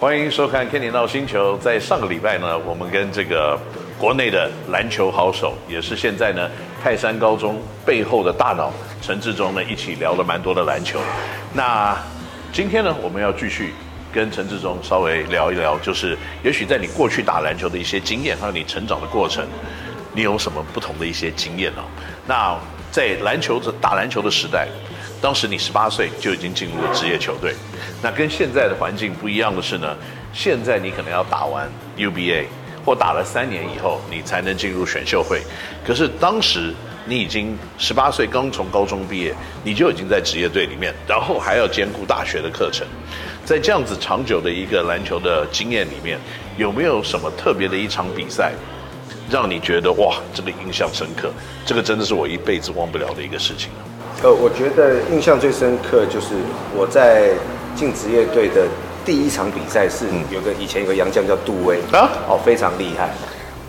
欢迎收看《Kenny 闹星球》。在上个礼拜呢，我们跟这个国内的篮球好手，也是现在呢泰山高中背后的大脑陈志忠呢一起聊了蛮多的篮球。那今天呢，我们要继续跟陈志忠稍微聊一聊，就是也许在你过去打篮球的一些经验，还有你成长的过程，你有什么不同的一些经验哦？那在篮球的打篮球的时代。当时你十八岁就已经进入了职业球队，那跟现在的环境不一样的是呢，现在你可能要打完 UBA 或打了三年以后，你才能进入选秀会。可是当时你已经十八岁，刚从高中毕业，你就已经在职业队里面，然后还要兼顾大学的课程，在这样子长久的一个篮球的经验里面，有没有什么特别的一场比赛，让你觉得哇，这个印象深刻？这个真的是我一辈子忘不了的一个事情。呃，我觉得印象最深刻就是我在进职业队的第一场比赛是有个以前有个洋将叫杜威啊，哦，非常厉害。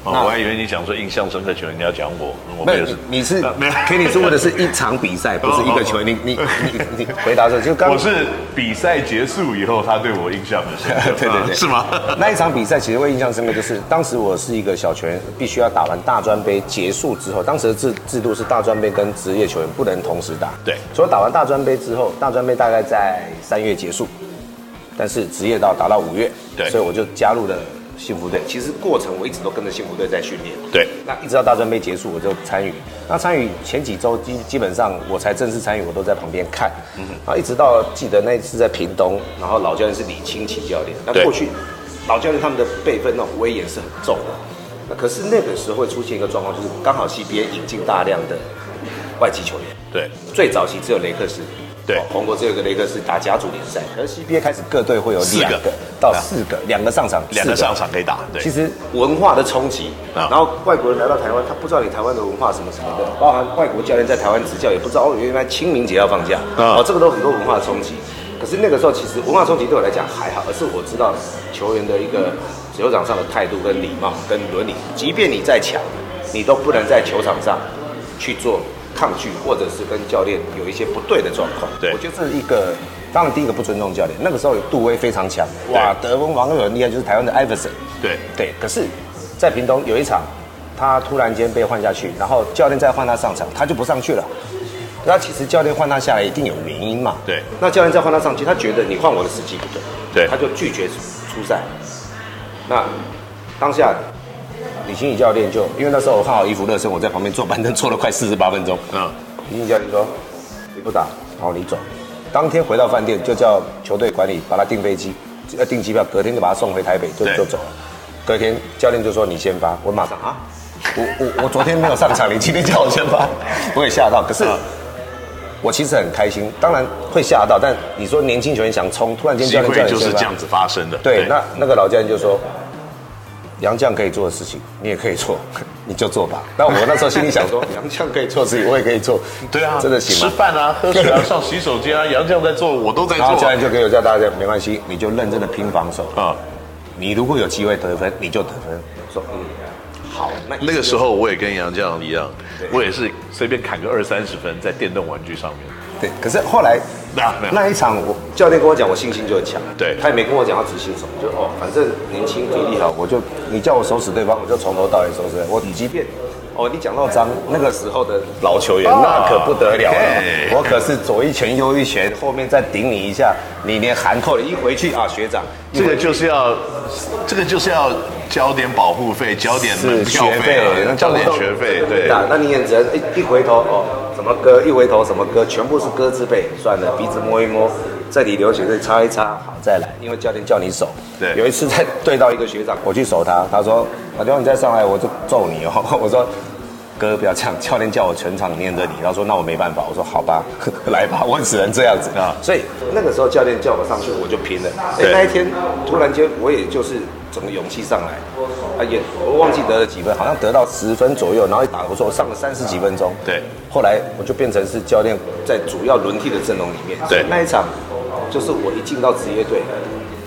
哦，我还以为你讲说印象深刻球员，你要讲我，我没有，你是没有，给你是问的是一场比赛，不是一个球员。你你你你回答说，就刚我是比赛结束以后，他对我印象很深刻，对对对，是吗？那一场比赛其实我印象深刻，就是当时我是一个小球员，必须要打完大专杯结束之后，当时的制制度是大专杯跟职业球员不能同时打，对，所以打完大专杯之后，大专杯大概在三月结束，但是职业到打到五月，对，所以我就加入了。幸福队其实过程我一直都跟着幸福队在训练。对，那一直到大专杯结束我就参与。那参与前几周基基本上我才正式参与，我都在旁边看。嗯哼。然后一直到记得那一次在屏东，然后老教练是李清奇教练。那过去老教练他们的辈分那种威严是很重的。那可是那个时候会出现一个状况，就是刚好 CBA 引进大量的外籍球员。对。最早期只有雷克斯。对，红国只有个雷克斯打甲组联赛，可是 CBA 开始各队会有两个。到四个，两个上场，两个上场可以打。对，其实文化的冲击，然后外国人来到台湾，他不知道你台湾的文化什么什么的，包含外国教练在台湾执教也不知道哦，原来清明节要放假，哦，这个都很多文化的冲击。可是那个时候其实文化冲击对我来讲还好，而是我知道球员的一个球场上的态度跟礼貌跟伦理，即便你再强，你都不能在球场上去做。抗拒，或者是跟教练有一些不对的状况。对，我觉得这是一个，当然第一个不尊重教练。那个时候杜威非常强，哇，德文王又很厉害，就是台湾的艾弗森。对对，可是，在屏东有一场，他突然间被换下去，然后教练再换他上场，他就不上去了。那其实教练换他下来一定有原因嘛？对。那教练再换他上去，他觉得你换我的时机不对，对，他就拒绝出赛。那当下。李清宇教练就因为那时候我换好衣服热身，我在旁边坐板凳坐了快四十八分钟。嗯，李清宇教练说：“你不打，好你走。”当天回到饭店就叫球队管理把他订飞机，要订机票，隔天就把他送回台北，就就走了。隔天教练就说：“你先发。”我马上啊，我我我昨天没有上场，你今天叫我先发，我也吓到。可是我其实很开心，当然会吓到，但你说年轻球员想冲，突然间教练就是这样子发生的。对，那那个老教练就说。洋将可以做的事情，你也可以做，你就做吧。那我那时候心里想说，杨绛可以做的事情，我也可以做。对啊，真的行吗？吃饭啊，喝水啊，上洗手间啊，杨绛在做，我都在做。然后教练就给我叫大家，没关系，你就认真的拼防守啊。你如果有机会得分，你就得分。我说嗯，好。那那个时候我也跟杨绛一样，我也是随便砍个二三十分在电动玩具上面。对，可是后来。那那一场，我教练跟我讲，我信心就很强。对，他也没跟我讲要执行什么，就哦，反正年轻体力好，我就你叫我收拾对方，我就从头到尾收拾。我即便哦，你讲到张那个时候的老球员，那可不得了了。我可是左一拳右一拳，后面再顶你一下，你连含扣你一回去啊，学长，这个就是要，这个就是要交点保护费，交点门票费，交点学费。对，那你也只能一一回头哦。什么歌一回头，什么歌全部是歌字辈。算了，鼻子摸一摸，这里流血，这里擦一擦，好再来。因为教练叫你守。对。有一次在对到一个学长，我去守他，他说：“老刘，你再上来我就揍你哦。”我说：“哥不要这样，教练叫我全场念着你。”他说：“那我没办法。”我说：“好吧，来吧，我只能这样子啊。”所以那个时候教练叫我上去，我就拼了。哎，那一天突然间我也就是整个勇气上来。啊也，我忘记得了几分，好像得到十分左右，然后一打，我说我上了三十几分钟。对，后来我就变成是教练在主要轮替的阵容里面。对，那一场就是我一进到职业队，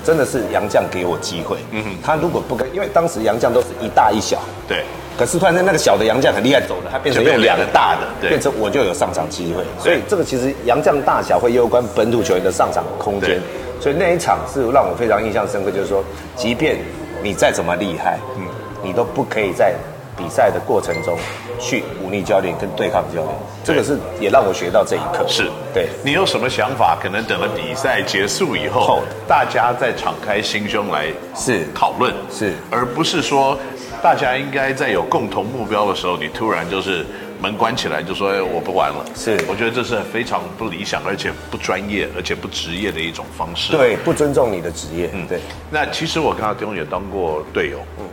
真的是杨将给我机会。嗯哼，他如果不跟，因为当时杨将都是一大一小。对，可是突然间那个小的洋将很厉害，走了，他变成用两个大的，对，变成我就有上场机会。所以这个其实洋将大小会攸关本土球员的上场空间。所以那一场是让我非常印象深刻，就是说，即便你再怎么厉害，嗯，你都不可以在比赛的过程中去忤逆教练跟对抗教练。这个是也让我学到这一课。是对。你有什么想法？可能等了比赛结束以后，大家再敞开心胸来是讨论，是，而不是说大家应该在有共同目标的时候，你突然就是。门关起来就说：“哎，我不玩了。”是，我觉得这是非常不理想，而且不专业，而且不职业的一种方式。对，不尊重你的职业。嗯，对。那其实我跟阿东也当过队友。嗯。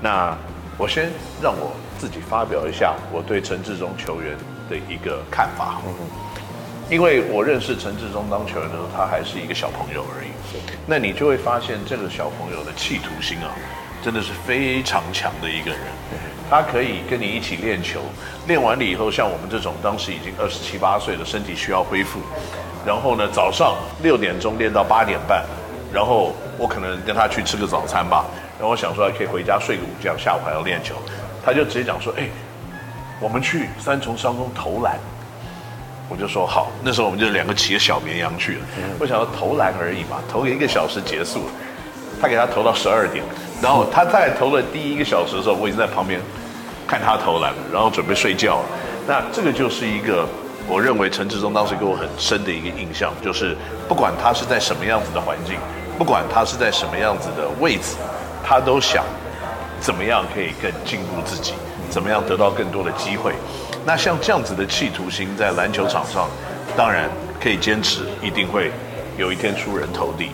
那我先让我自己发表一下我对陈志忠球员的一个看法。嗯。因为我认识陈志忠当球员的时候，他还是一个小朋友而已。那你就会发现这个小朋友的企图心啊，真的是非常强的一个人。他可以跟你一起练球，练完了以后，像我们这种当时已经二十七八岁的身体需要恢复，然后呢，早上六点钟练到八点半，然后我可能跟他去吃个早餐吧，然后我想说还可以回家睡个午觉，下午还要练球，他就直接讲说，哎，我们去三重商工投篮，我就说好，那时候我们就两个骑着小绵羊去了，我想要投篮而已嘛，投一个小时结束，他给他投到十二点。然后他在投了第一个小时的时候，我已经在旁边看他投篮，然后准备睡觉了。那这个就是一个我认为陈志忠当时给我很深的一个印象，就是不管他是在什么样子的环境，不管他是在什么样子的位置，他都想怎么样可以更进步自己，怎么样得到更多的机会。那像这样子的企图心在篮球场上，当然可以坚持，一定会有一天出人头地。